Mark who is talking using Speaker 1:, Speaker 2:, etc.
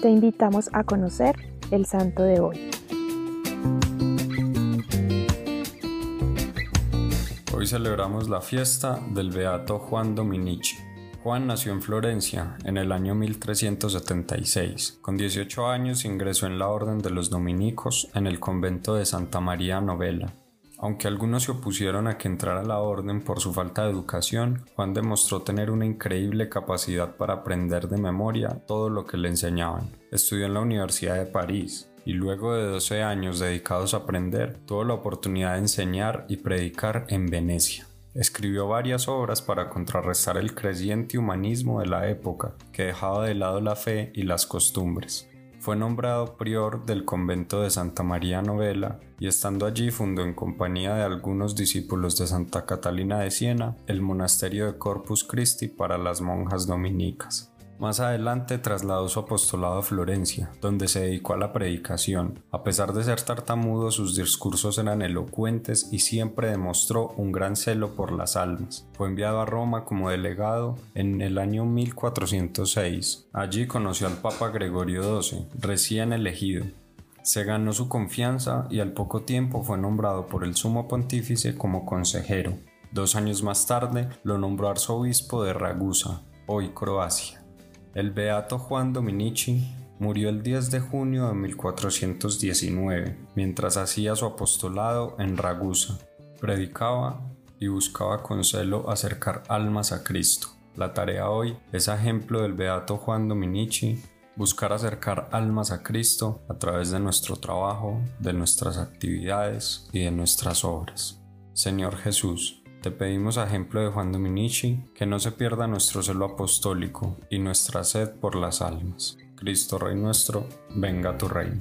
Speaker 1: te invitamos a conocer el santo de hoy.
Speaker 2: Hoy celebramos la fiesta del Beato Juan Dominici. Juan nació en Florencia en el año 1376. Con 18 años ingresó en la Orden de los Dominicos en el convento de Santa María Novella. Aunque algunos se opusieron a que entrara a la orden por su falta de educación, Juan demostró tener una increíble capacidad para aprender de memoria todo lo que le enseñaban. Estudió en la Universidad de París, y luego de 12 años dedicados a aprender, tuvo la oportunidad de enseñar y predicar en Venecia. Escribió varias obras para contrarrestar el creciente humanismo de la época, que dejaba de lado la fe y las costumbres. Fue nombrado prior del convento de Santa María Novela y estando allí fundó en compañía de algunos discípulos de Santa Catalina de Siena el monasterio de Corpus Christi para las monjas dominicas. Más adelante trasladó su apostolado a Florencia, donde se dedicó a la predicación. A pesar de ser tartamudo, sus discursos eran elocuentes y siempre demostró un gran celo por las almas. Fue enviado a Roma como delegado en el año 1406. Allí conoció al Papa Gregorio XII, recién elegido. Se ganó su confianza y al poco tiempo fue nombrado por el sumo pontífice como consejero. Dos años más tarde lo nombró arzobispo de Ragusa, hoy Croacia. El beato Juan Dominici murió el 10 de junio de 1419, mientras hacía su apostolado en Ragusa. Predicaba y buscaba con celo acercar almas a Cristo. La tarea hoy es ejemplo del beato Juan Dominici, buscar acercar almas a Cristo a través de nuestro trabajo, de nuestras actividades y de nuestras obras. Señor Jesús, te pedimos a ejemplo de Juan Dominici que no se pierda nuestro celo apostólico y nuestra sed por las almas. Cristo Rey nuestro, venga tu reino.